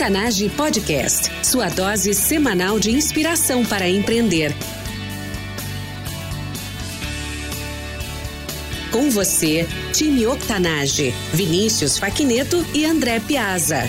Octanage Podcast, sua dose semanal de inspiração para empreender. Com você, time Octanage, Vinícius Faquineto e André Piazza.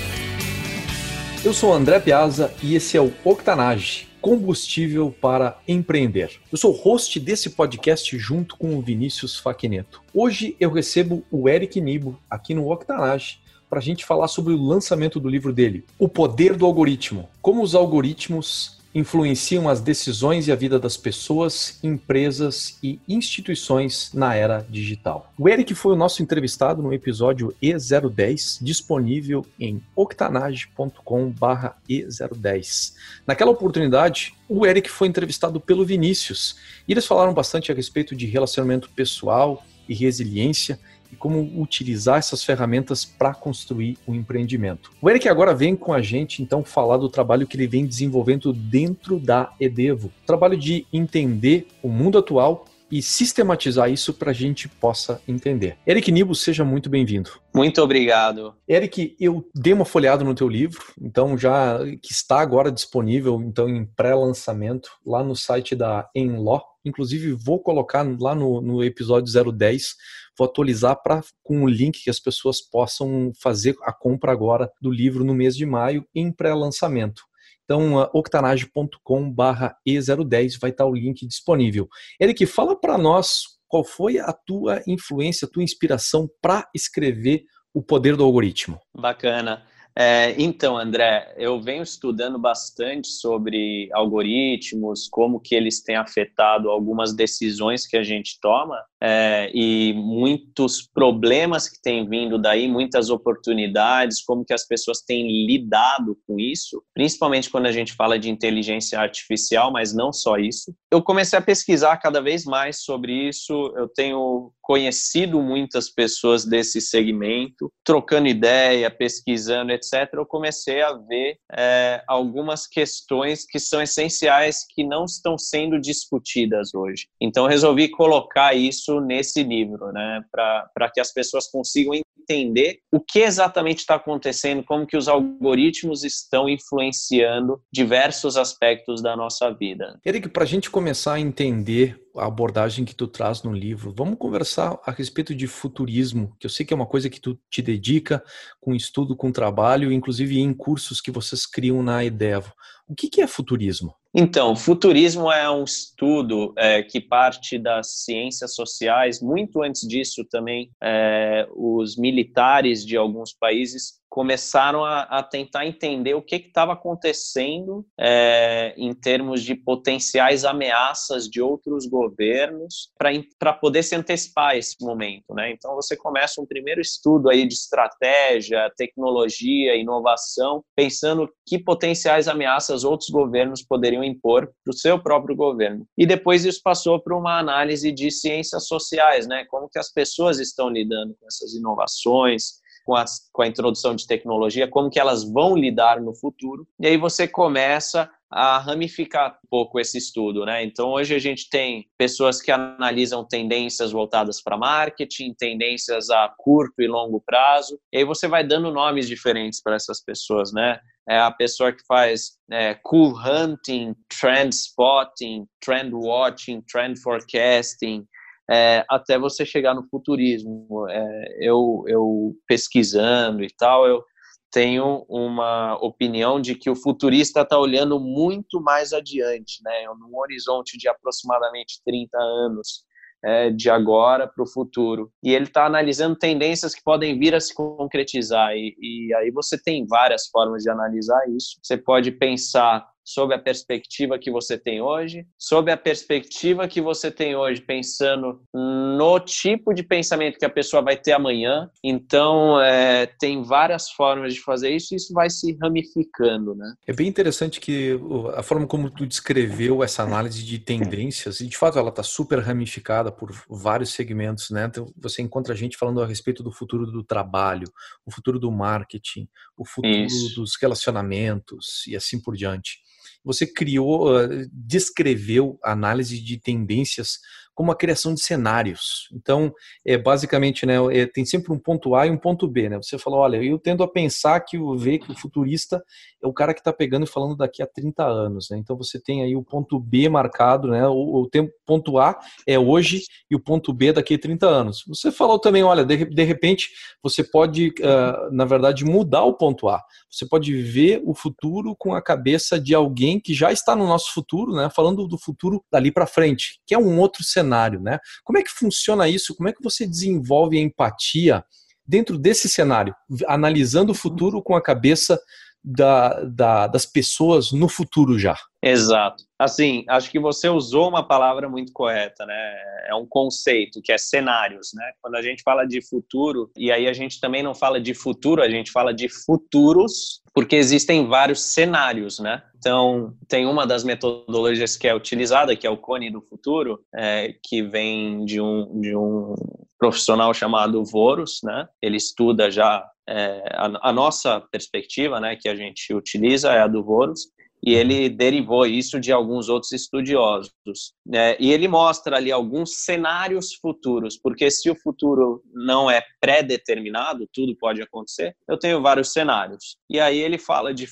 Eu sou André Piazza e esse é o Octanage, combustível para empreender. Eu sou host desse podcast junto com o Vinícius Faquineto. Hoje eu recebo o Eric Nibo aqui no Octanage para a gente falar sobre o lançamento do livro dele, O Poder do Algoritmo. Como os algoritmos influenciam as decisões e a vida das pessoas, empresas e instituições na era digital. O Eric foi o nosso entrevistado no episódio E010, disponível em octanage.com/e010. Naquela oportunidade, o Eric foi entrevistado pelo Vinícius e eles falaram bastante a respeito de relacionamento pessoal e resiliência e como utilizar essas ferramentas para construir um empreendimento. O Eric agora vem com a gente então falar do trabalho que ele vem desenvolvendo dentro da Edevo, o trabalho de entender o mundo atual e sistematizar isso para a gente possa entender. Eric Nibo, seja muito bem-vindo. Muito obrigado. Eric, eu dei uma folhada no teu livro, então já que está agora disponível então em pré-lançamento lá no site da Enlaw. Inclusive vou colocar lá no, no episódio 010 vou atualizar para com o link que as pessoas possam fazer a compra agora do livro no mês de maio em pré-lançamento. Então, uh, octanage.com/e010 vai estar o link disponível. Eric, fala para nós qual foi a tua influência, a tua inspiração para escrever O Poder do Algoritmo. Bacana. É, então, André, eu venho estudando bastante sobre algoritmos, como que eles têm afetado algumas decisões que a gente toma é, e muitos problemas que têm vindo daí, muitas oportunidades, como que as pessoas têm lidado com isso, principalmente quando a gente fala de inteligência artificial, mas não só isso. Eu comecei a pesquisar cada vez mais sobre isso, eu tenho conhecido muitas pessoas desse segmento, trocando ideia, pesquisando, etc. Eu comecei a ver é, algumas questões que são essenciais que não estão sendo discutidas hoje. Então, resolvi colocar isso isso nesse livro, né? Para que as pessoas consigam entender o que exatamente está acontecendo, como que os algoritmos estão influenciando diversos aspectos da nossa vida. Eric, para a gente começar a entender a abordagem que tu traz no livro, vamos conversar a respeito de futurismo, que eu sei que é uma coisa que tu te dedica com estudo, com trabalho, inclusive em cursos que vocês criam na Edevo. O que, que é futurismo? Então, futurismo é um estudo é, que parte das ciências sociais. Muito antes disso, também, é, os militares de alguns países começaram a, a, tentar entender o que estava acontecendo é, em termos de potenciais ameaças de outros governos para poder se antecipar a esse momento. Né? Então, você começa um primeiro estudo aí de estratégia, tecnologia, inovação, pensando que potenciais ameaças outros governos poderiam impor para o seu próprio governo. E depois isso passou para uma análise de ciências sociais, né? como que as pessoas estão lidando com essas inovações, com a, com a introdução de tecnologia, como que elas vão lidar no futuro. E aí você começa a ramificar um pouco esse estudo, né? Então hoje a gente tem pessoas que analisam tendências voltadas para marketing, tendências a curto e longo prazo, e aí você vai dando nomes diferentes para essas pessoas, né? É a pessoa que faz é, cool hunting, trend spotting, trend watching, trend forecasting, é, até você chegar no futurismo. É, eu, eu pesquisando e tal, eu tenho uma opinião de que o futurista está olhando muito mais adiante, né, num horizonte de aproximadamente 30 anos. É, de agora para o futuro. E ele está analisando tendências que podem vir a se concretizar. E, e aí você tem várias formas de analisar isso. Você pode pensar sob a perspectiva que você tem hoje, sob a perspectiva que você tem hoje, pensando no tipo de pensamento que a pessoa vai ter amanhã. Então, é, tem várias formas de fazer isso e isso vai se ramificando, né? É bem interessante que a forma como tu descreveu essa análise de tendências, e de fato ela está super ramificada por vários segmentos, né? Então, você encontra gente falando a respeito do futuro do trabalho, o futuro do marketing, o futuro isso. dos relacionamentos e assim por diante você criou, descreveu análise de tendências como a criação de cenários. Então, é basicamente, né, é, tem sempre um ponto A e um ponto B, né? Você falou, olha, eu tendo a pensar que o ver que o futurista é o cara que está pegando e falando daqui a 30 anos, né? Então você tem aí o ponto B marcado, né? O, o tempo, ponto A é hoje e o ponto B daqui a 30 anos. Você falou também, olha, de, de repente você pode, uh, na verdade, mudar o ponto A. Você pode ver o futuro com a cabeça de alguém que já está no nosso futuro, né? Falando do futuro dali para frente, que é um outro cenário, né? Como é que funciona isso? Como é que você desenvolve a empatia dentro desse cenário, analisando o futuro com a cabeça da, da, das pessoas no futuro já? Exato. Assim, acho que você usou uma palavra muito correta, né? É um conceito que é cenários, né? Quando a gente fala de futuro, e aí a gente também não fala de futuro, a gente fala de futuros, porque existem vários cenários, né? Então, tem uma das metodologias que é utilizada, que é o Cone do Futuro, é, que vem de um, de um profissional chamado Voros, né? Ele estuda já é, a, a, nossa perspectiva, né, que a gente utiliza é a do Voros, e ele derivou isso de alguns outros estudiosos. Né? E ele mostra ali alguns cenários futuros, porque se o futuro não é pré-determinado, tudo pode acontecer, eu tenho vários cenários. E aí ele fala de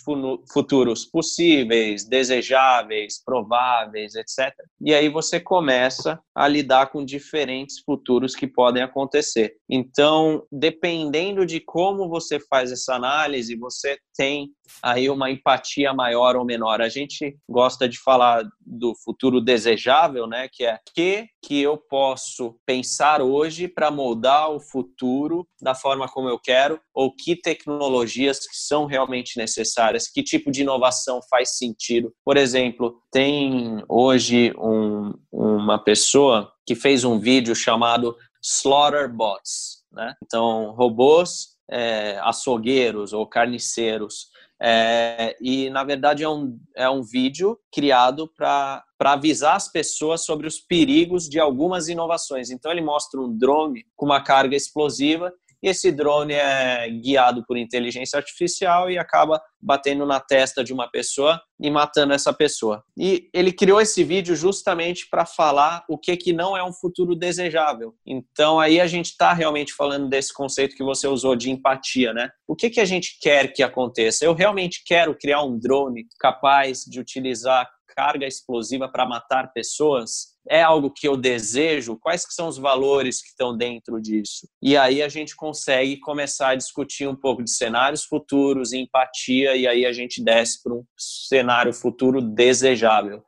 futuros possíveis, desejáveis, prováveis, etc. E aí você começa a lidar com diferentes futuros que podem acontecer. Então, dependendo de como você faz essa análise, você tem aí uma empatia maior ou menor. A gente gosta de falar do futuro desejável, né, que é que que eu posso pensar hoje para moldar o futuro da forma como eu quero, ou que tecnologias que são realmente necessárias, que tipo de inovação faz sentido. Por exemplo, tem hoje um, uma pessoa que fez um vídeo chamado Slaughter Bots, né? Então, robôs é, açougueiros ou carniceiros é, e, na verdade, é um, é um vídeo criado para avisar as pessoas sobre os perigos de algumas inovações. Então, ele mostra um drone com uma carga explosiva e esse drone é guiado por inteligência artificial e acaba batendo na testa de uma pessoa e matando essa pessoa. E ele criou esse vídeo justamente para falar o que que não é um futuro desejável. Então aí a gente está realmente falando desse conceito que você usou de empatia, né? O que que a gente quer que aconteça? Eu realmente quero criar um drone capaz de utilizar carga explosiva para matar pessoas? É algo que eu desejo? Quais que são os valores que estão dentro disso? E aí a gente consegue começar a discutir um pouco de cenários futuros, empatia, e aí a gente desce para um cenário futuro desejável.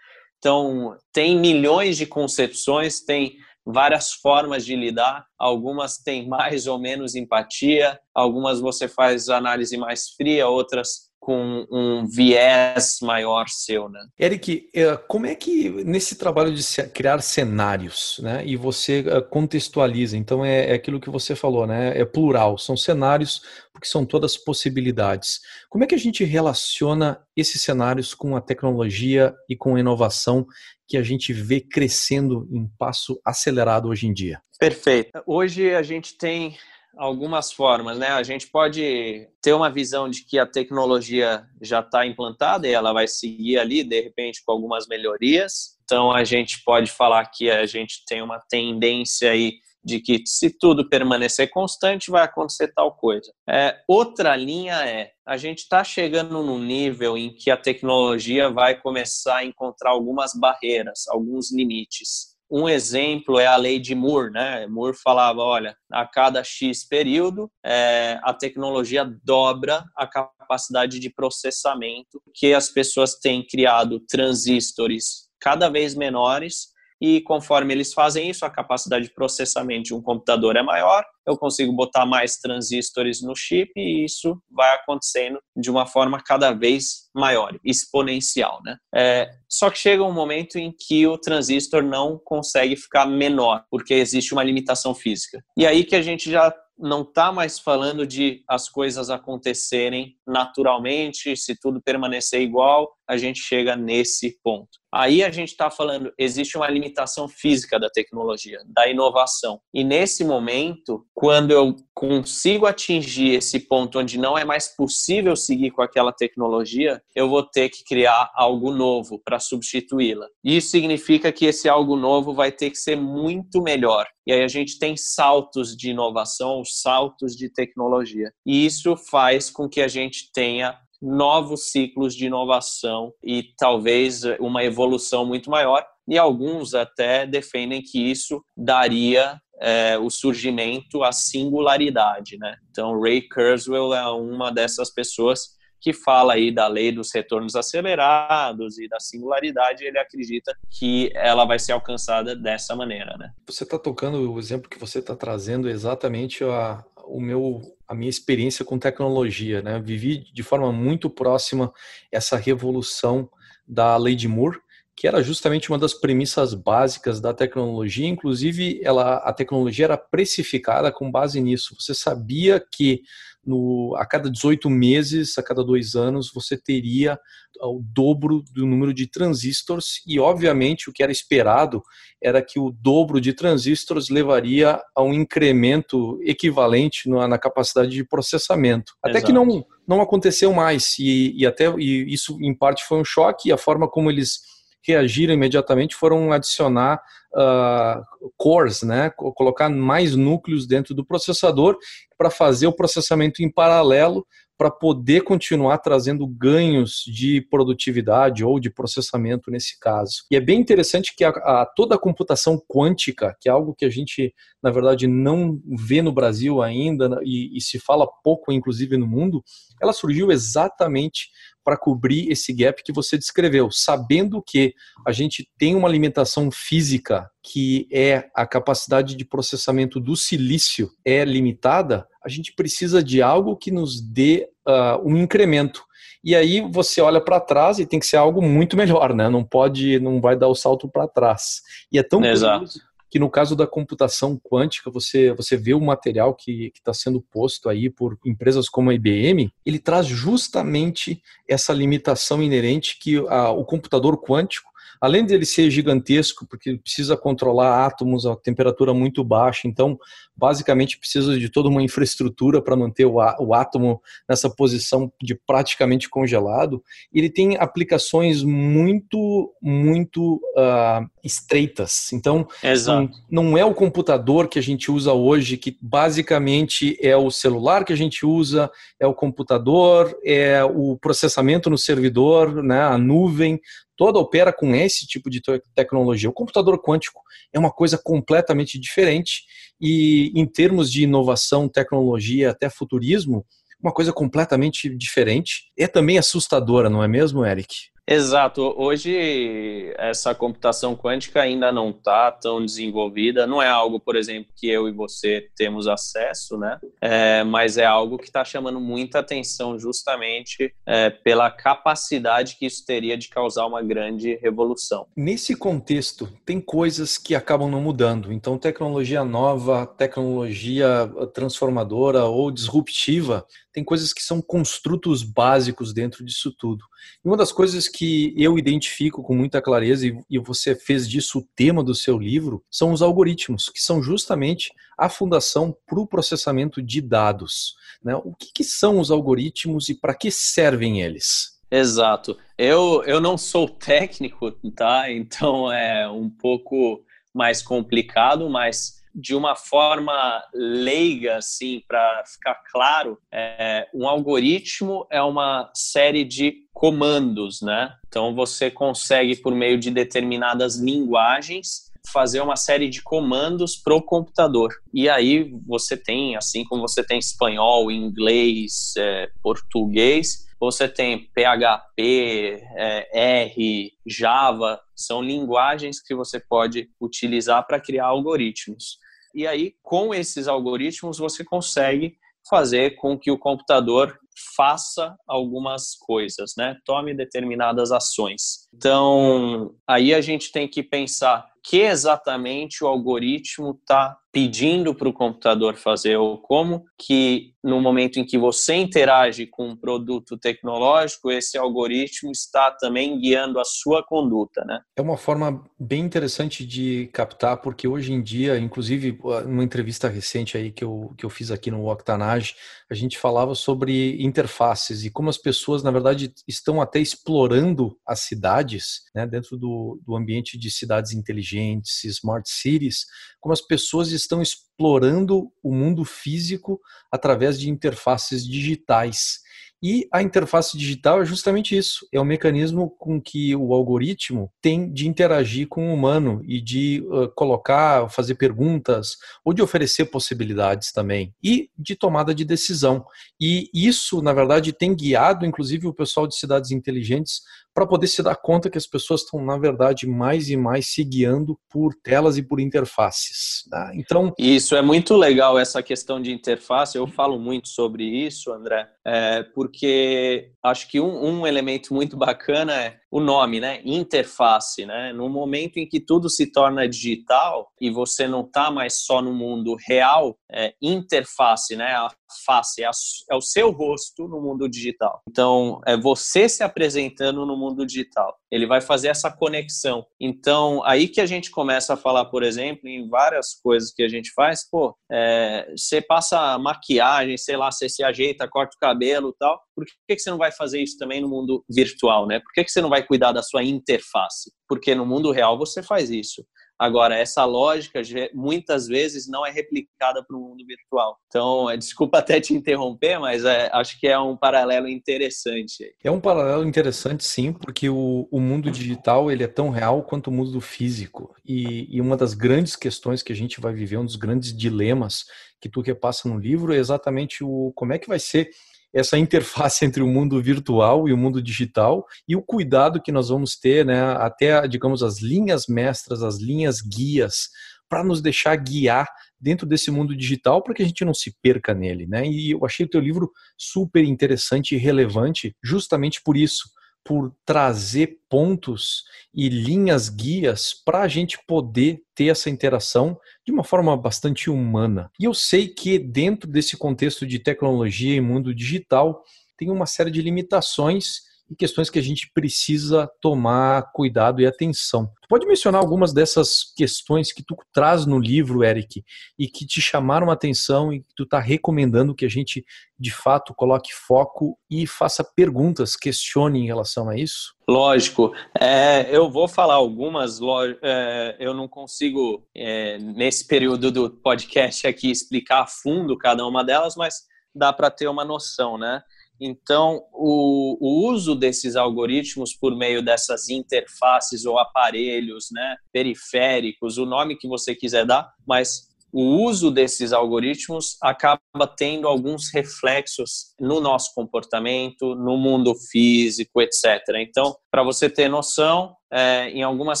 Então, tem milhões de concepções, tem várias formas de lidar. Algumas têm mais ou menos empatia, algumas você faz análise mais fria, outras com um viés maior seu, né? Eric, é, como é que nesse trabalho de criar cenários, né, e você é, contextualiza, então é, é aquilo que você falou, né, é plural, são cenários porque são todas possibilidades. Como é que a gente relaciona esses cenários com a tecnologia e com a inovação que a gente vê crescendo em passo acelerado hoje em dia? Perfeito. Hoje a gente tem algumas formas, né? A gente pode ter uma visão de que a tecnologia já está implantada e ela vai seguir ali, de repente, com algumas melhorias. Então, a gente pode falar que a gente tem uma tendência aí de que se tudo permanecer constante, vai acontecer tal coisa. É, outra linha é, a gente está chegando num nível em que a tecnologia vai começar a encontrar algumas barreiras, alguns limites. Um exemplo é a lei de Moore, né? Moore falava, olha, a cada X período, é, a tecnologia dobra a capacidade de processamento que as pessoas têm criado transistores cada vez menores e conforme eles fazem isso, a capacidade de processamento de um computador é maior, eu consigo botar mais transistores no chip e isso vai acontecendo de uma forma cada vez maior, exponencial, né? É, só que chega um momento em que o transistor não consegue ficar menor, porque existe uma limitação física. E aí que a gente já não está mais falando de as coisas acontecerem naturalmente, se tudo permanecer igual, a gente chega nesse ponto. Aí a gente está falando, existe uma limitação física da tecnologia, da inovação. E nesse momento, quando eu consigo atingir esse ponto onde não é mais possível seguir com aquela tecnologia, eu vou ter que criar algo novo para substituí-la. Isso significa que esse algo novo vai ter que ser muito melhor. E aí a gente tem saltos de inovação, saltos de tecnologia. E isso faz com que a gente tenha novos ciclos de inovação e talvez uma evolução muito maior. E alguns até defendem que isso daria é, o surgimento, a singularidade, né? Então, Ray Kurzweil é uma dessas pessoas que fala aí da lei dos retornos acelerados e da singularidade, ele acredita que ela vai ser alcançada dessa maneira, né? Você está tocando o exemplo que você está trazendo exatamente a, o meu a minha experiência com tecnologia, né? Vivi de forma muito próxima essa revolução da lei de Moore que era justamente uma das premissas básicas da tecnologia. Inclusive, ela, a tecnologia era precificada com base nisso. Você sabia que no, a cada 18 meses, a cada dois anos, você teria o dobro do número de transistores e, obviamente, o que era esperado era que o dobro de transistores levaria a um incremento equivalente na, na capacidade de processamento. Até Exato. que não, não aconteceu mais e, e até e isso, em parte, foi um choque e a forma como eles reagiram imediatamente foram adicionar uh, cores, né, colocar mais núcleos dentro do processador para fazer o processamento em paralelo para poder continuar trazendo ganhos de produtividade ou de processamento nesse caso. E é bem interessante que a, a, toda a computação quântica, que é algo que a gente, na verdade, não vê no Brasil ainda e, e se fala pouco, inclusive, no mundo, ela surgiu exatamente para cobrir esse gap que você descreveu, sabendo que a gente tem uma limitação física que é a capacidade de processamento do silício é limitada, a gente precisa de algo que nos dê uh, um incremento. E aí você olha para trás e tem que ser algo muito melhor, né? Não pode, não vai dar o salto para trás. E é tão Exato. curioso que no caso da computação quântica, você, você vê o material que está sendo posto aí por empresas como a IBM, ele traz justamente essa limitação inerente que a, o computador quântico além dele ser gigantesco, porque ele precisa controlar átomos a temperatura muito baixa, então basicamente precisa de toda uma infraestrutura para manter o, o, átomo nessa posição de praticamente congelado. Ele tem aplicações muito, muito uh, estreitas. Então, não, não é o computador que a gente usa hoje, que basicamente é o celular que a gente usa, é o computador, é o processamento no servidor, né, a nuvem, toda opera com esse tipo de tecnologia. O computador quântico é uma coisa completamente diferente e, em termos de inovação, tecnologia, até futurismo, uma coisa completamente diferente. É também assustadora, não é mesmo, Eric? Exato. Hoje, essa computação quântica ainda não está tão desenvolvida. Não é algo, por exemplo, que eu e você temos acesso, né? É, mas é algo que está chamando muita atenção justamente é, pela capacidade que isso teria de causar uma grande revolução. Nesse contexto, tem coisas que acabam não mudando. Então, tecnologia nova, tecnologia transformadora ou disruptiva tem coisas que são construtos básicos dentro disso tudo. E uma das coisas que eu identifico com muita clareza, e você fez disso o tema do seu livro, são os algoritmos, que são justamente a fundação para o processamento de dados. Né? O que, que são os algoritmos e para que servem eles? Exato. Eu, eu não sou técnico, tá? Então é um pouco mais complicado, mas de uma forma leiga, assim, para ficar claro, é, um algoritmo é uma série de comandos, né? Então você consegue, por meio de determinadas linguagens, fazer uma série de comandos para o computador. E aí você tem, assim como você tem espanhol, inglês, é, português, você tem PHP, é, R, Java, são linguagens que você pode utilizar para criar algoritmos. E aí, com esses algoritmos, você consegue fazer com que o computador faça algumas coisas, né? Tome determinadas ações. Então, aí a gente tem que pensar que exatamente o algoritmo está pedindo para o computador fazer, ou como que no momento em que você interage com um produto tecnológico, esse algoritmo está também guiando a sua conduta, né? É uma forma bem interessante de captar, porque hoje em dia, inclusive numa entrevista recente aí que eu, que eu fiz aqui no Octanage, a gente falava sobre interfaces e como as pessoas, na verdade, estão até explorando as cidades, né, dentro do, do ambiente de cidades inteligentes, smart cities, como as pessoas estão explorando o mundo físico através de interfaces digitais. E a interface digital é justamente isso, é o mecanismo com que o algoritmo tem de interagir com o humano e de uh, colocar, fazer perguntas ou de oferecer possibilidades também e de tomada de decisão. E isso, na verdade, tem guiado inclusive o pessoal de cidades inteligentes para poder se dar conta que as pessoas estão, na verdade, mais e mais se guiando por telas e por interfaces. Né? Então. Isso é muito legal, essa questão de interface. Eu falo muito sobre isso, André, é, porque acho que um, um, elemento muito bacana é o nome, né? Interface, né? No momento em que tudo se torna digital e você não está mais só no mundo real, é interface, né? A face é, a, é o seu rosto no mundo digital. Então, é você se apresentando no mundo digital. Ele vai fazer essa conexão. Então, aí que a gente começa a falar, por exemplo, em várias coisas que a gente faz, pô, é, você passa maquiagem, sei lá, você se ajeita, corta o cabelo tal, por que, que você não vai fazer isso também no mundo virtual, né? Por que, que você não vai cuidar da sua interface? Porque no mundo real você faz isso. Agora, essa lógica muitas vezes não é replicada para o mundo virtual. Então, é, desculpa até te interromper, mas é, acho que é um paralelo interessante. É um paralelo interessante, sim, porque o, o mundo digital ele é tão real quanto o mundo físico. E, e uma das grandes questões que a gente vai viver, um dos grandes dilemas que tu repassa no livro é exatamente o como é que vai ser essa interface entre o mundo virtual e o mundo digital e o cuidado que nós vamos ter, né, até, digamos, as linhas mestras, as linhas guias, para nos deixar guiar dentro desse mundo digital para que a gente não se perca nele, né? E eu achei o teu livro super interessante e relevante justamente por isso, por trazer pontos e linhas guias para a gente poder ter essa interação de uma forma bastante humana. E eu sei que dentro desse contexto de tecnologia e mundo digital tem uma série de limitações e questões que a gente precisa tomar cuidado e atenção. Tu pode mencionar algumas dessas questões que tu traz no livro, Eric, e que te chamaram a atenção e que tu está recomendando que a gente, de fato, coloque foco e faça perguntas, questione em relação a isso? Lógico. É, eu vou falar algumas, é, eu não consigo, é, nesse período do podcast aqui, explicar a fundo cada uma delas, mas dá para ter uma noção, né? Então, o, o, uso desses algoritmos por meio dessas interfaces ou aparelhos, né, periféricos, o nome que você quiser dar, mas o uso desses algoritmos acaba tendo alguns reflexos no nosso comportamento, no mundo físico, etc. Então, para você ter noção, é, em algumas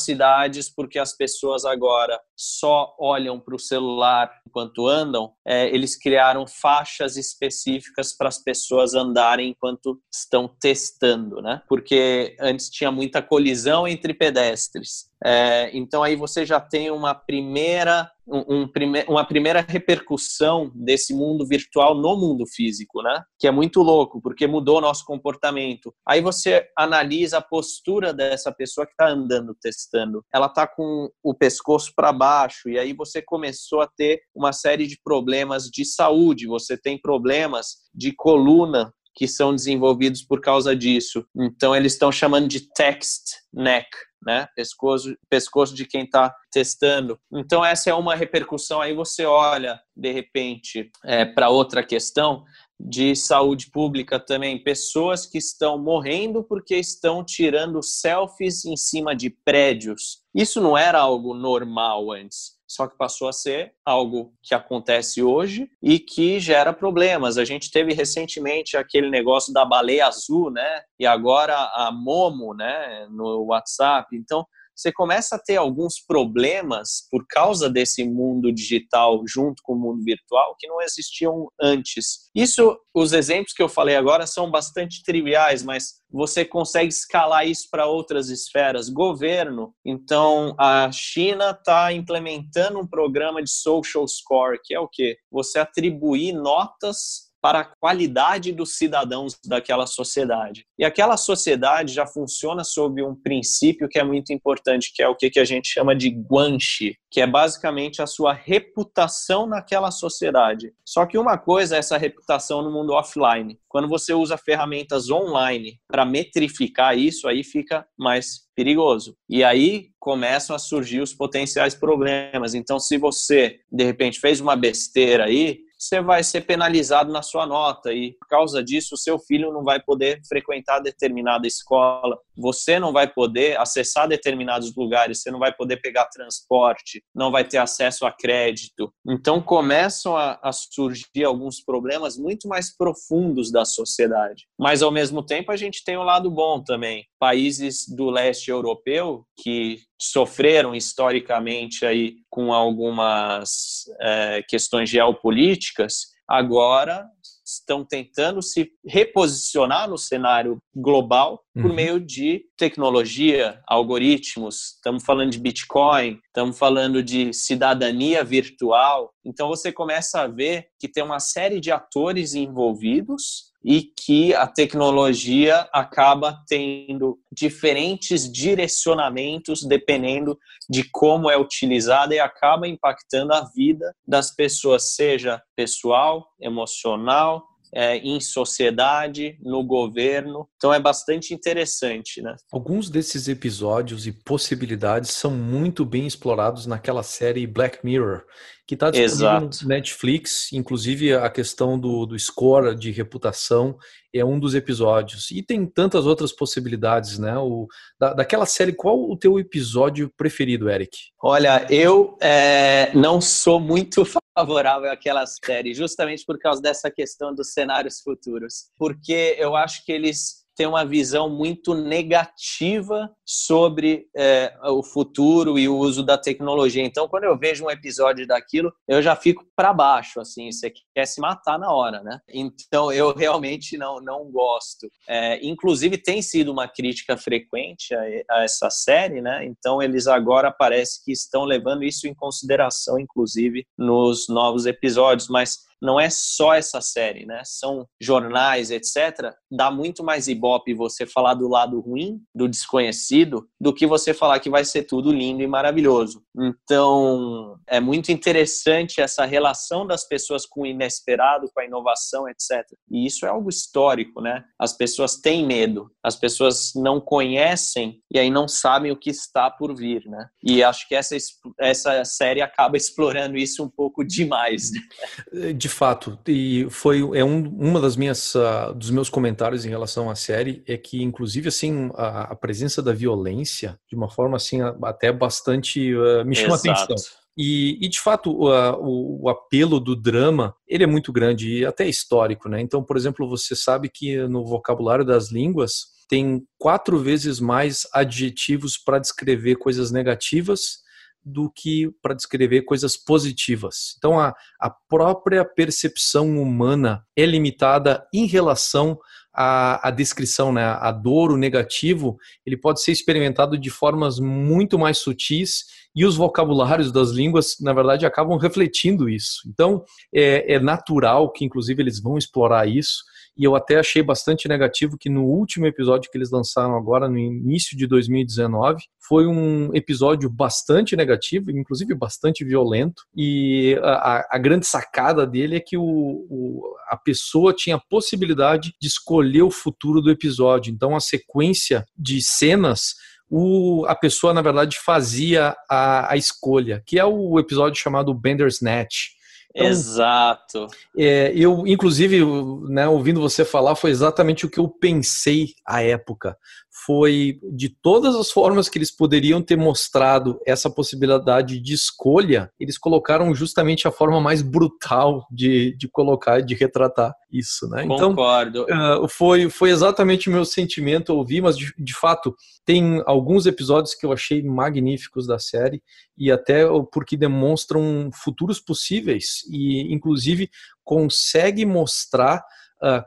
cidades, porque as pessoas agora só olham para o celular enquanto andam, é, eles criaram faixas específicas para as pessoas andarem enquanto estão testando, né? Porque antes tinha muita colisão entre pedestres. É, então aí você já tem uma primeira um, prime uma primeira repercussão desse mundo virtual no mundo físico, né? Que é muito louco, porque mudou nosso comportamento. Aí você analisa a postura dessa pessoa que está andando, testando. Ela está com o pescoço para baixo, e aí você começou a ter uma série de problemas de saúde. Você tem problemas de coluna que são desenvolvidos por causa disso. Então, eles estão chamando de text neck, né? Pescoço, pescoço de quem está testando. Então, essa é uma repercussão. Aí você olha, de repente, é, para outra questão de saúde pública também. Pessoas que estão morrendo porque estão tirando selfies em cima de prédios. Isso não era algo normal antes só que passou a ser algo que acontece hoje e que gera problemas. A gente teve recentemente aquele negócio da baleia azul, né? E agora a Momo, né, no WhatsApp. Então, você começa a ter alguns problemas por causa desse mundo digital junto com o mundo virtual que não existiam antes. Isso, os exemplos que eu falei agora são bastante triviais, mas você consegue escalar isso para outras esferas. Governo, então a China está implementando um programa de social score, que é o quê? Você atribuir notas para a qualidade dos cidadãos daquela sociedade. E aquela sociedade já funciona sob um princípio que é muito importante, que é o que a gente chama de guanxi, que é basicamente a sua reputação naquela sociedade. Só que uma coisa é essa reputação no mundo offline. Quando você usa ferramentas online para metrificar isso, aí fica mais perigoso. E aí começam a surgir os potenciais problemas. Então, se você, de repente, fez uma besteira aí, você vai ser penalizado na sua nota e por causa disso o seu filho não vai poder frequentar determinada escola, você não vai poder acessar determinados lugares, você não vai poder pegar transporte, não vai ter acesso a crédito. Então começam a, a surgir alguns problemas muito mais profundos da sociedade. Mas ao mesmo tempo a gente tem o um lado bom também. Países do leste europeu que sofreram historicamente aí com algumas é, questões geopolíticas, agora estão tentando se reposicionar no cenário global por uhum. meio de tecnologia, algoritmos. Estamos falando de Bitcoin, estamos falando de cidadania virtual. Então você começa a ver que tem uma série de atores envolvidos e que a tecnologia acaba tendo diferentes direcionamentos dependendo de como é utilizada e acaba impactando a vida das pessoas, seja pessoal, emocional, é, em sociedade, no governo. Então é bastante interessante, né? Alguns desses episódios e possibilidades são muito bem explorados naquela série Black Mirror, que está disponível Exato. no Netflix. Inclusive a questão do, do score de reputação é um dos episódios. E tem tantas outras possibilidades, né? O, da, daquela série, qual o teu episódio preferido, Eric? Olha, eu é, não sou muito favorável àquela série, justamente por causa dessa questão dos cenários futuros. Porque eu acho que eles tem uma visão muito negativa sobre é, o futuro e o uso da tecnologia. Então, quando eu vejo um episódio daquilo, eu já fico para baixo, assim, você quer se matar na hora, né? Então, eu realmente não, não gosto. É, inclusive, tem sido uma crítica frequente a, a, essa série, né? Então, eles agora parece que estão levando isso em consideração, inclusive, nos novos episódios, mas não é só essa série, né? São jornais, etc. Dá muito mais ibope você falar do lado ruim, do desconhecido, do que você falar que vai ser tudo lindo e maravilhoso. Então, é muito interessante essa relação das pessoas com o inesperado, com a inovação, etc. E isso é algo histórico, né? As pessoas têm medo, as pessoas não conhecem e aí não sabem o que está por vir, né? E acho que essa, essa série acaba explorando isso um pouco demais. Né? De fato, e foi é um, uma das minhas uh, dos meus comentários em relação à série é que inclusive assim a, a presença da violência de uma forma assim até bastante uh, me chama Exato. atenção. E, e, de fato o, o, o, apelo do drama ele é muito grande e até histórico, né? Então, por exemplo, você sabe que no vocabulário das línguas tem quatro vezes mais adjetivos para descrever coisas negativas do que para descrever coisas positivas. Então, a, a própria percepção humana é limitada em relação à, à descrição, né? A dor, o negativo, ele pode ser experimentado de formas muito mais sutis e os vocabulários das línguas, na verdade, acabam refletindo isso. Então, é, é natural que, inclusive, eles vão explorar isso e eu até achei bastante negativo que no último episódio que eles lançaram agora, no início de 2019, foi um episódio bastante negativo, inclusive bastante violento, e a, a grande sacada dele é que o, o, a pessoa tinha a possibilidade de escolher o futuro do episódio, então a sequência de cenas o, a pessoa, na verdade, fazia a, a escolha, que é o episódio chamado Bandersnatch, Então, Exato. É, eu, inclusive, né, ouvindo você falar, foi exatamente o que eu pensei à época foi de todas as formas que eles poderiam ter mostrado essa possibilidade de escolha, eles colocaram justamente a forma mais brutal de, de colocar, de retratar isso, né? Então, Concordo. Então, uh, foi, foi exatamente o meu sentimento ouvir, mas de, de fato, tem alguns episódios que eu achei magníficos da série e até porque demonstram futuros possíveis e, inclusive, consegue mostrar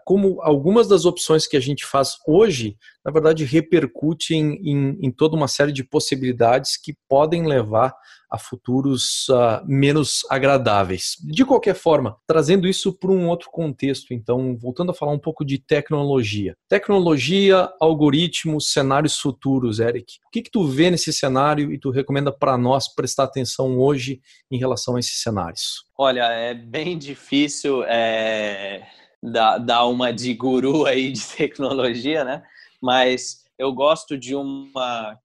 como algumas das opções que a gente faz hoje, na verdade, repercutem em, em toda uma série de possibilidades que podem levar a futuros uh, menos agradáveis. De qualquer forma, trazendo isso para um outro contexto, então, voltando a falar um pouco de tecnologia. Tecnologia, algoritmos, cenários futuros, Eric. O que, que tu vê nesse cenário e tu recomenda para nós prestar atenção hoje em relação a esses cenários? Olha, é bem difícil é, dar, dar uma de guru aí de tecnologia, né? Mas eu gosto de uma,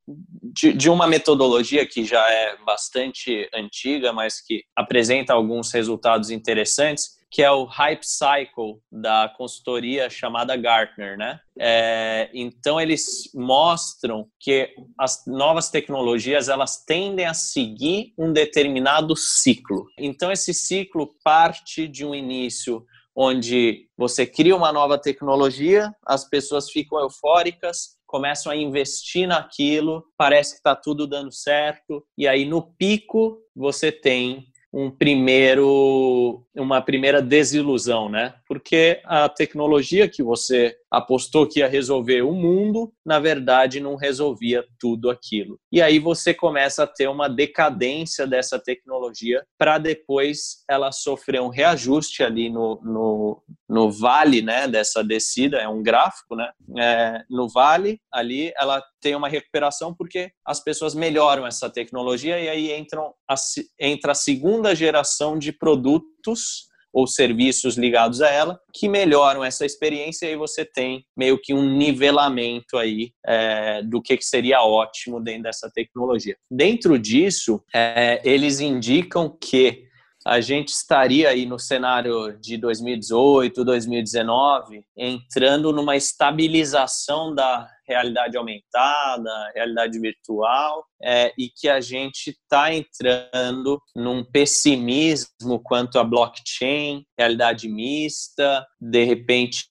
de, de, uma metodologia que já é bastante antiga, mas que apresenta alguns resultados interessantes, que é o Hype Cycle da consultoria chamada Gartner, né? É, então eles mostram que as novas tecnologias elas tendem a seguir um determinado ciclo. Então esse ciclo parte de um início onde você cria uma nova tecnologia, as pessoas ficam eufóricas, começam a investir naquilo, parece que está tudo dando certo, e aí no pico você tem um primeiro, uma primeira desilusão, né? Porque a tecnologia que você apostou que ia resolver o mundo, na verdade não resolvia tudo aquilo. E aí você começa a ter uma decadência dessa tecnologia para depois ela sofrer um reajuste ali no, no, no vale né, dessa descida, é um gráfico, né? É, no vale ali ela tem uma recuperação porque as pessoas melhoram essa tecnologia e aí entram a, entra a segunda geração de produtos ou serviços ligados a ela que melhoram essa experiência e você tem meio que um nivelamento aí é, do que, seria ótimo dentro dessa tecnologia. Dentro disso, é, eles indicam que a gente estaria aí no cenário de 2018, 2019, entrando numa estabilização da realidade aumentada, realidade virtual, é, e que a gente está entrando num pessimismo quanto a blockchain, realidade mista, de repente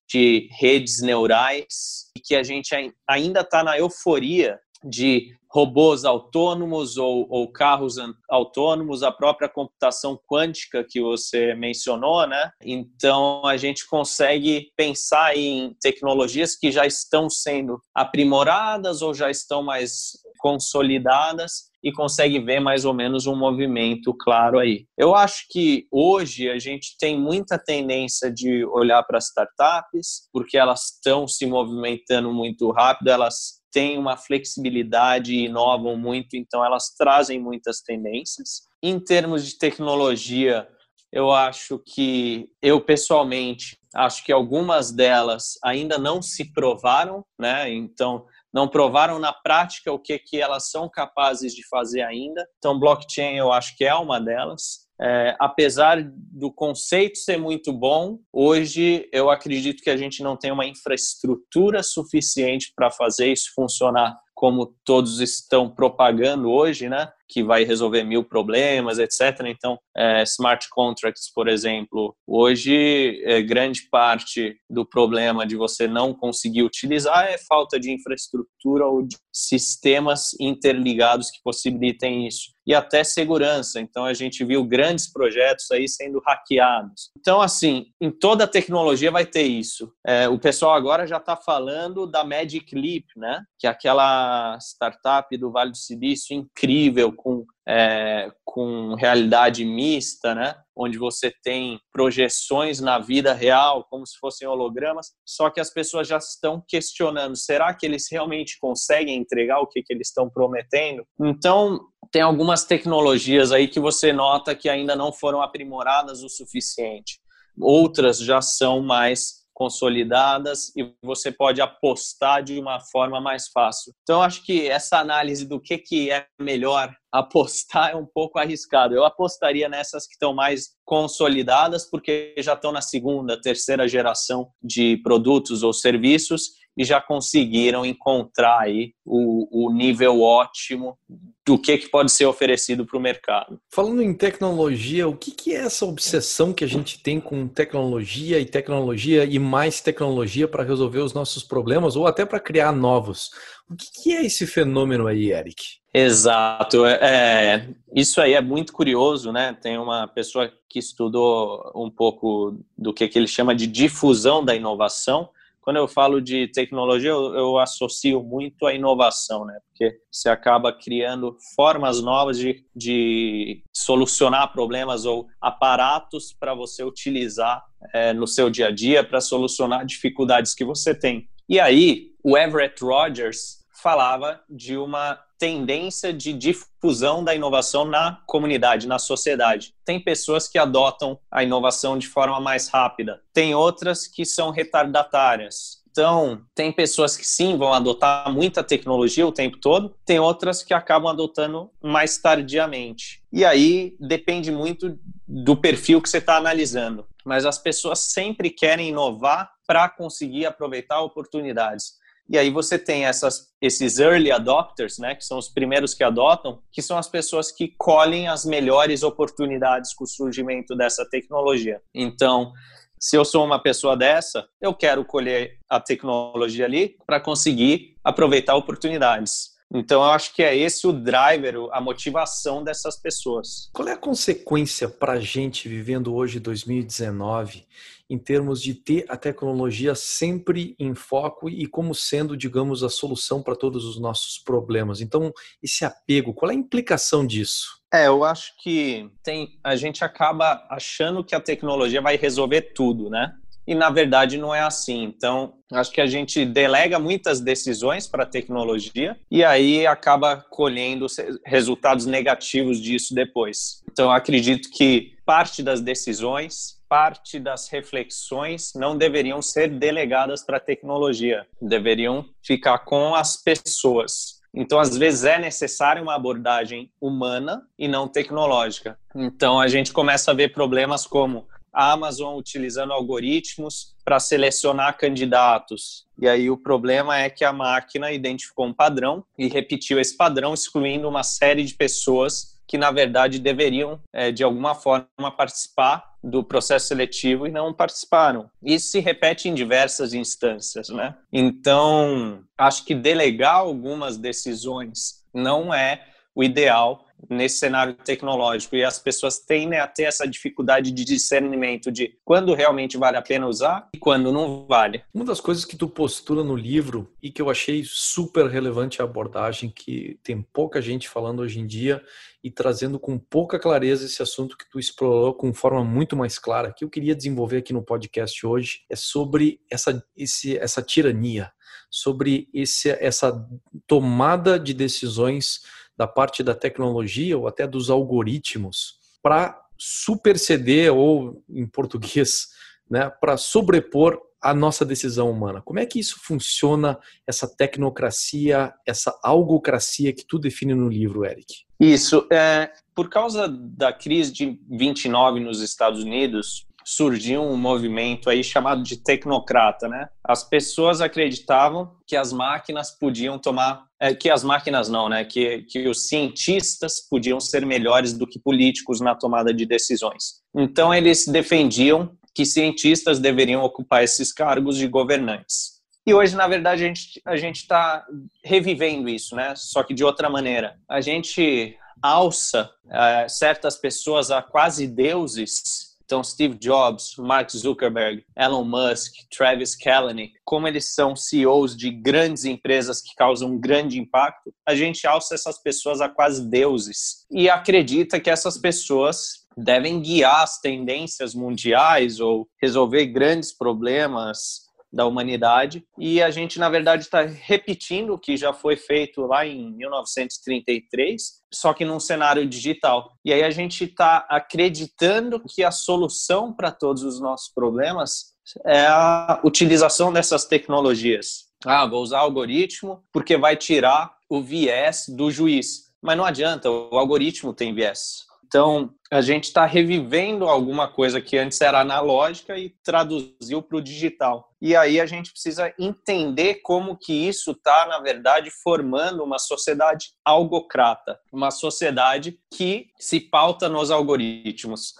redes neurais, e que a gente ainda está na euforia de robôs autônomos ou, ou, carros autônomos, a própria computação quântica que você mencionou, né? Então a gente consegue pensar em tecnologias que já estão sendo aprimoradas ou já estão mais consolidadas e consegue ver mais ou menos um movimento claro aí. Eu acho que hoje a gente tem muita tendência de olhar para startups, porque elas estão se movimentando muito rápido, elas têm uma flexibilidade e inovam muito, então elas trazem muitas tendências. Em termos de tecnologia, eu acho que eu pessoalmente acho que algumas delas ainda não se provaram, né? Então não provaram na prática o que que elas são capazes de fazer ainda. Então blockchain eu acho que é uma delas. É, apesar do conceito ser muito bom, hoje eu acredito que a gente não tem uma infraestrutura suficiente para fazer isso funcionar como todos estão propagando hoje, né? Que vai resolver mil problemas, etc. Então, é, smart contracts, por exemplo, hoje é, grande parte do problema de você não conseguir utilizar é falta de infraestrutura ou de sistemas interligados que possibilitem isso e até segurança. Então a gente viu grandes projetos aí sendo hackeados. Então assim, em toda tecnologia vai ter isso. É, o pessoal agora já está falando da Magic Leap, né? Que é aquela startup do Vale do Silício incrível com é, com realidade mista, né? onde você tem projeções na vida real, como se fossem hologramas, só que as pessoas já estão questionando: será que eles realmente conseguem entregar o que, que eles estão prometendo? Então, tem algumas tecnologias aí que você nota que ainda não foram aprimoradas o suficiente. Outras já são mais consolidadas e você pode apostar de uma forma mais fácil. Então, acho que essa análise do que, que é melhor apostar é um pouco arriscado. Eu apostaria nessas que estão mais consolidadas, porque já estão na segunda, terceira geração de produtos ou serviços e já conseguiram encontrar aí o, o nível ótimo do que, que pode ser oferecido para o mercado. Falando em tecnologia, o que, que é essa obsessão que a gente tem com tecnologia e tecnologia e mais tecnologia para resolver os nossos problemas ou até para criar novos? O que, que, é esse fenômeno aí, Eric? Exato. É, é, isso aí é muito curioso, né? Tem uma pessoa que estudou um pouco do que, que ele chama de difusão da inovação quando eu falo de tecnologia, eu, eu, associo muito à inovação, né? Porque você acaba criando formas novas de, de solucionar problemas ou aparatos para você utilizar é, no seu dia a dia para solucionar dificuldades que você tem. E aí, o Everett Rogers falava de uma tendência de difusão da inovação na comunidade, na sociedade. Tem pessoas que adotam a inovação de forma mais rápida, tem outras que são retardatárias. Então, tem pessoas que sim vão adotar muita tecnologia o tempo todo, tem outras que acabam adotando mais tardiamente. E aí depende muito do perfil que você está analisando. Mas as pessoas sempre querem inovar para conseguir aproveitar oportunidades. E aí você tem essas, esses early adopters, né, que são os primeiros que adotam, que são as pessoas que colhem as melhores oportunidades com o surgimento dessa tecnologia. Então, se eu sou uma pessoa dessa, eu quero colher a tecnologia ali para conseguir aproveitar oportunidades. Então, eu acho que é esse o driver, a motivação dessas pessoas. Qual é a consequência para a gente vivendo hoje 2019 em termos de ter a tecnologia sempre em foco e como sendo, digamos, a solução para todos os nossos problemas? Então, esse apego, qual é a implicação disso? É, eu acho que tem, a gente acaba achando que a tecnologia vai resolver tudo, né? e na verdade não é assim. Então, acho que a gente delega muitas decisões para a tecnologia e aí acaba colhendo resultados negativos disso depois. Então, acredito que parte das decisões, parte das reflexões não deveriam ser delegadas para a tecnologia, deveriam ficar com as pessoas. Então, às vezes, é necessária uma abordagem humana e não tecnológica. Então, a gente começa a ver problemas como a Amazon utilizando algoritmos para selecionar candidatos. E aí o problema é que a máquina identificou um padrão e repetiu esse padrão, excluindo uma série de pessoas que, na verdade, deveriam, é, de alguma forma, participar do processo seletivo e não participaram. Isso se repete em diversas instâncias, né? Então, acho que delegar algumas decisões não é o ideal nesse cenário tecnológico e as pessoas tendem a ter essa dificuldade de discernimento de quando realmente vale a pena usar e quando não vale. Uma das coisas que tu postula no livro e que eu achei super relevante a abordagem que tem pouca gente falando hoje em dia e trazendo com pouca clareza esse assunto que tu explorou com forma muito mais clara que eu queria desenvolver aqui no podcast hoje é sobre essa esse, essa tirania, sobre esse, essa tomada de decisões da parte da tecnologia ou até dos algoritmos para superceder ou em português, né, para sobrepor a nossa decisão humana. Como é que isso funciona, essa tecnocracia, essa algocracia que tu define no livro, Eric? Isso. É, por causa da crise de 29 nos Estados Unidos, surgiu um movimento aí chamado de tecnocrata, né? As pessoas acreditavam que as máquinas podiam tomar, é, que as máquinas não, né? Que, que os cientistas podiam ser melhores do que políticos na tomada de decisões. Então eles defendiam que cientistas deveriam ocupar esses cargos de governantes. E hoje, na verdade, a gente a gente está revivendo isso, né? Só que de outra maneira. A gente alça é, certas pessoas a quase deuses então, Steve Jobs, Mark Zuckerberg, Elon Musk, Travis Kalanick, como eles são CEOs de grandes empresas que causam um grande impacto, a gente alça essas pessoas a quase deuses. E acredita que essas pessoas devem guiar as tendências mundiais ou resolver grandes problemas da humanidade e a gente na verdade está repetindo o que já foi feito lá em 1933 só que num cenário digital e aí a gente está acreditando que a solução para todos os nossos problemas é a utilização dessas tecnologias. Ah, vou usar algoritmo porque vai tirar o viés do juiz. Mas não adianta, o algoritmo tem viés. Então, a gente está revivendo alguma coisa que antes era analógica e traduziu para o digital. E aí a gente precisa entender como que isso está, na verdade, formando uma sociedade algocrata, uma sociedade que se pauta nos algoritmos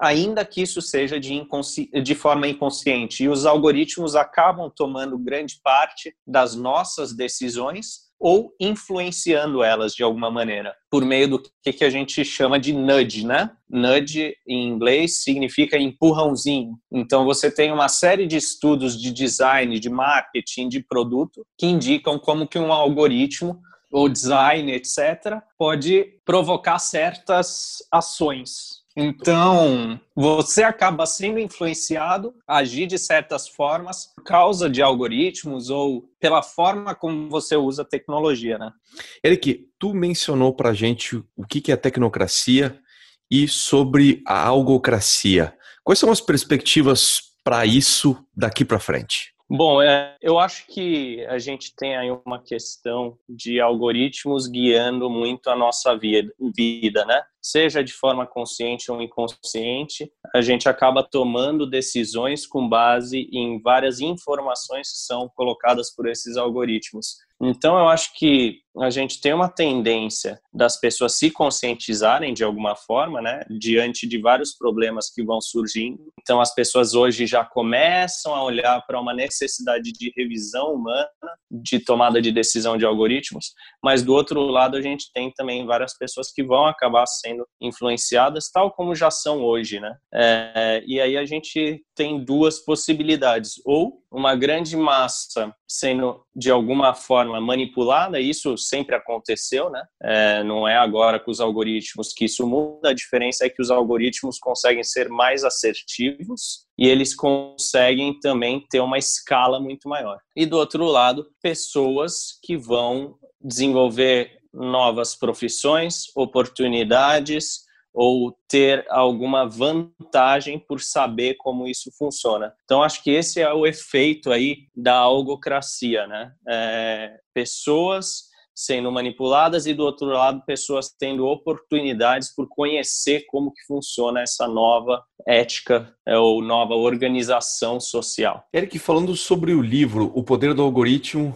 ainda que isso seja de, de, forma inconsciente. E os algoritmos acabam tomando grande parte das nossas decisões ou influenciando elas de alguma maneira, por meio do que, a gente chama de nudge, né? Nudge, em inglês, significa empurrãozinho. Então, você tem uma série de estudos de design, de marketing, de produto, que indicam como que um algoritmo ou design, etc., pode provocar certas ações então, você acaba sendo influenciado a agir de certas formas por causa de algoritmos ou pela forma como você usa a tecnologia, né? Eric, tu mencionou para gente o que é tecnocracia e sobre a algocracia. Quais são as perspectivas para isso daqui para frente? Bom, é, eu acho que a gente tem aí uma questão de algoritmos guiando muito a nossa vida, né? Seja de forma consciente ou inconsciente, a gente acaba tomando decisões com base em várias informações que são colocadas por esses algoritmos. Então, eu acho que a gente tem uma tendência das pessoas se conscientizarem de alguma forma, né, diante de vários problemas que vão surgindo. Então, as pessoas hoje já começam a olhar para uma necessidade de revisão humana, de tomada de decisão de algoritmos, mas do outro lado, a gente tem também várias pessoas que vão acabar sendo influenciadas, tal como já são hoje, né? É, e aí a gente tem duas possibilidades: ou uma grande massa sendo de alguma forma manipulada, isso sempre aconteceu, né? É, não é agora com os algoritmos que isso muda, a diferença é que os algoritmos conseguem ser mais assertivos e eles conseguem também ter uma escala muito maior. E do outro lado, pessoas que vão desenvolver novas profissões, oportunidades, ou ter alguma vantagem por saber como isso funciona. Então, acho que esse é o efeito aí da algocracia, né? É, pessoas sendo manipuladas e do outro lado pessoas tendo oportunidades por conhecer como que funciona essa nova ética é, ou nova organização social. Eric, falando sobre o livro O Poder do Algoritmo,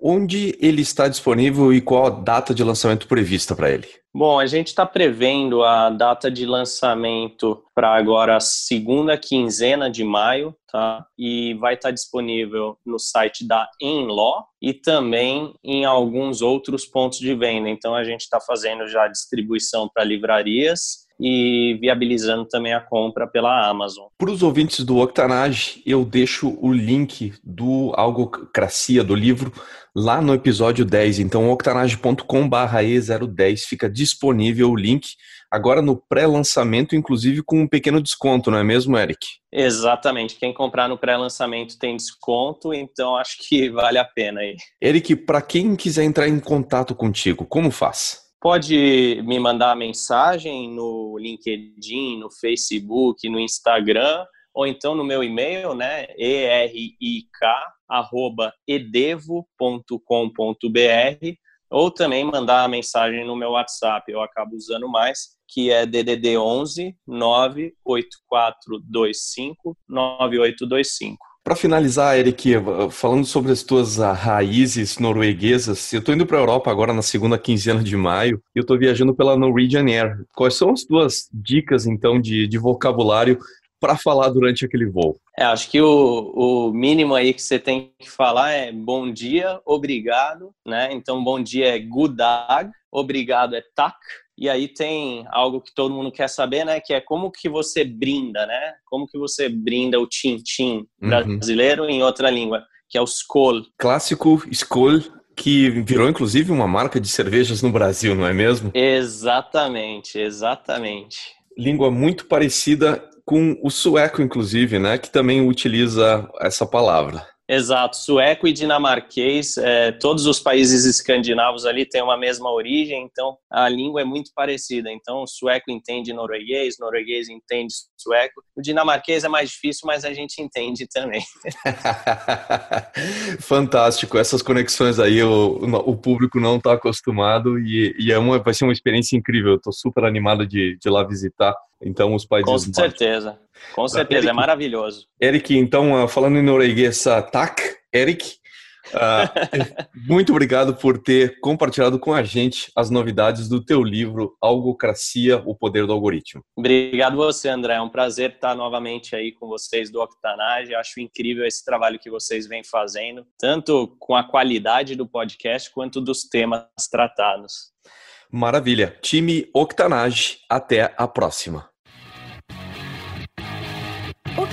Onde ele está disponível e qual a data de lançamento prevista para ele? Bom, a gente está prevendo a data de lançamento para agora segunda quinzena de maio, tá? E vai estar tá disponível no site da Enlaw e também em alguns outros pontos de venda. Então a gente está fazendo já distribuição para livrarias e viabilizando também a compra pela Amazon. Para os ouvintes do Octanage, eu deixo o link do Algocracia, do livro, lá no episódio 10. Então, octanage.com/e010 fica disponível o link agora no pré-lançamento, inclusive com um pequeno desconto, não é mesmo, Eric? Exatamente. Quem comprar no pré-lançamento tem desconto, então acho que vale a pena aí. Eric, para quem quiser entrar em contato contigo, como faz? Pode me mandar mensagem no LinkedIn, no Facebook, no Instagram, ou então no meu e-mail, né, erik@edevo.com.br, ou também mandar a mensagem no meu WhatsApp, eu acabo usando mais, que é DDD 11 98425 9825. Para finalizar, Eric, falando sobre as tuas ah, raízes norueguesas, eu estou indo para a Europa agora na segunda quinzena de maio e eu estou viajando pela Norwegian Air. Quais são as tuas dicas, então, de, de vocabulário para falar durante aquele voo? É, acho que o, o mínimo aí que você tem que falar é bom dia, obrigado, né? Então, bom dia é good dag, obrigado é tak, e aí tem algo que todo mundo quer saber, né? Que é como que você brinda, né? Como que você brinda o tim-tim uhum. brasileiro uhum. em outra língua, que é o skol. Clássico skol, que virou inclusive uma marca de cervejas no Brasil, não é mesmo? Exatamente, exatamente. Língua muito parecida com o sueco, inclusive, né? Que também utiliza essa palavra. Exato, sueco e dinamarquês, é, todos os países escandinavos ali têm uma mesma origem, então a língua é muito parecida. Então, o sueco entende norueguês, norueguês entende sueco. O dinamarquês é mais difícil, mas a gente entende também. Fantástico, essas conexões aí o, o público não está acostumado e, e, é uma, vai ser uma experiência incrível. Estou super animado de, de lá visitar. Então, os países. Com certeza, com certeza, Eric, é maravilhoso. Eric, então, ah, falando em norueguês, ah, tak, Eric. Uh, muito obrigado por ter compartilhado com a gente as novidades do teu livro Algocracia, o Poder do Algoritmo. Obrigado você, André. É um prazer estar novamente aí com vocês do Octanage. Acho incrível esse trabalho que vocês vêm fazendo, tanto com a qualidade do podcast quanto dos temas tratados. Maravilha. Time Octanage, até a próxima.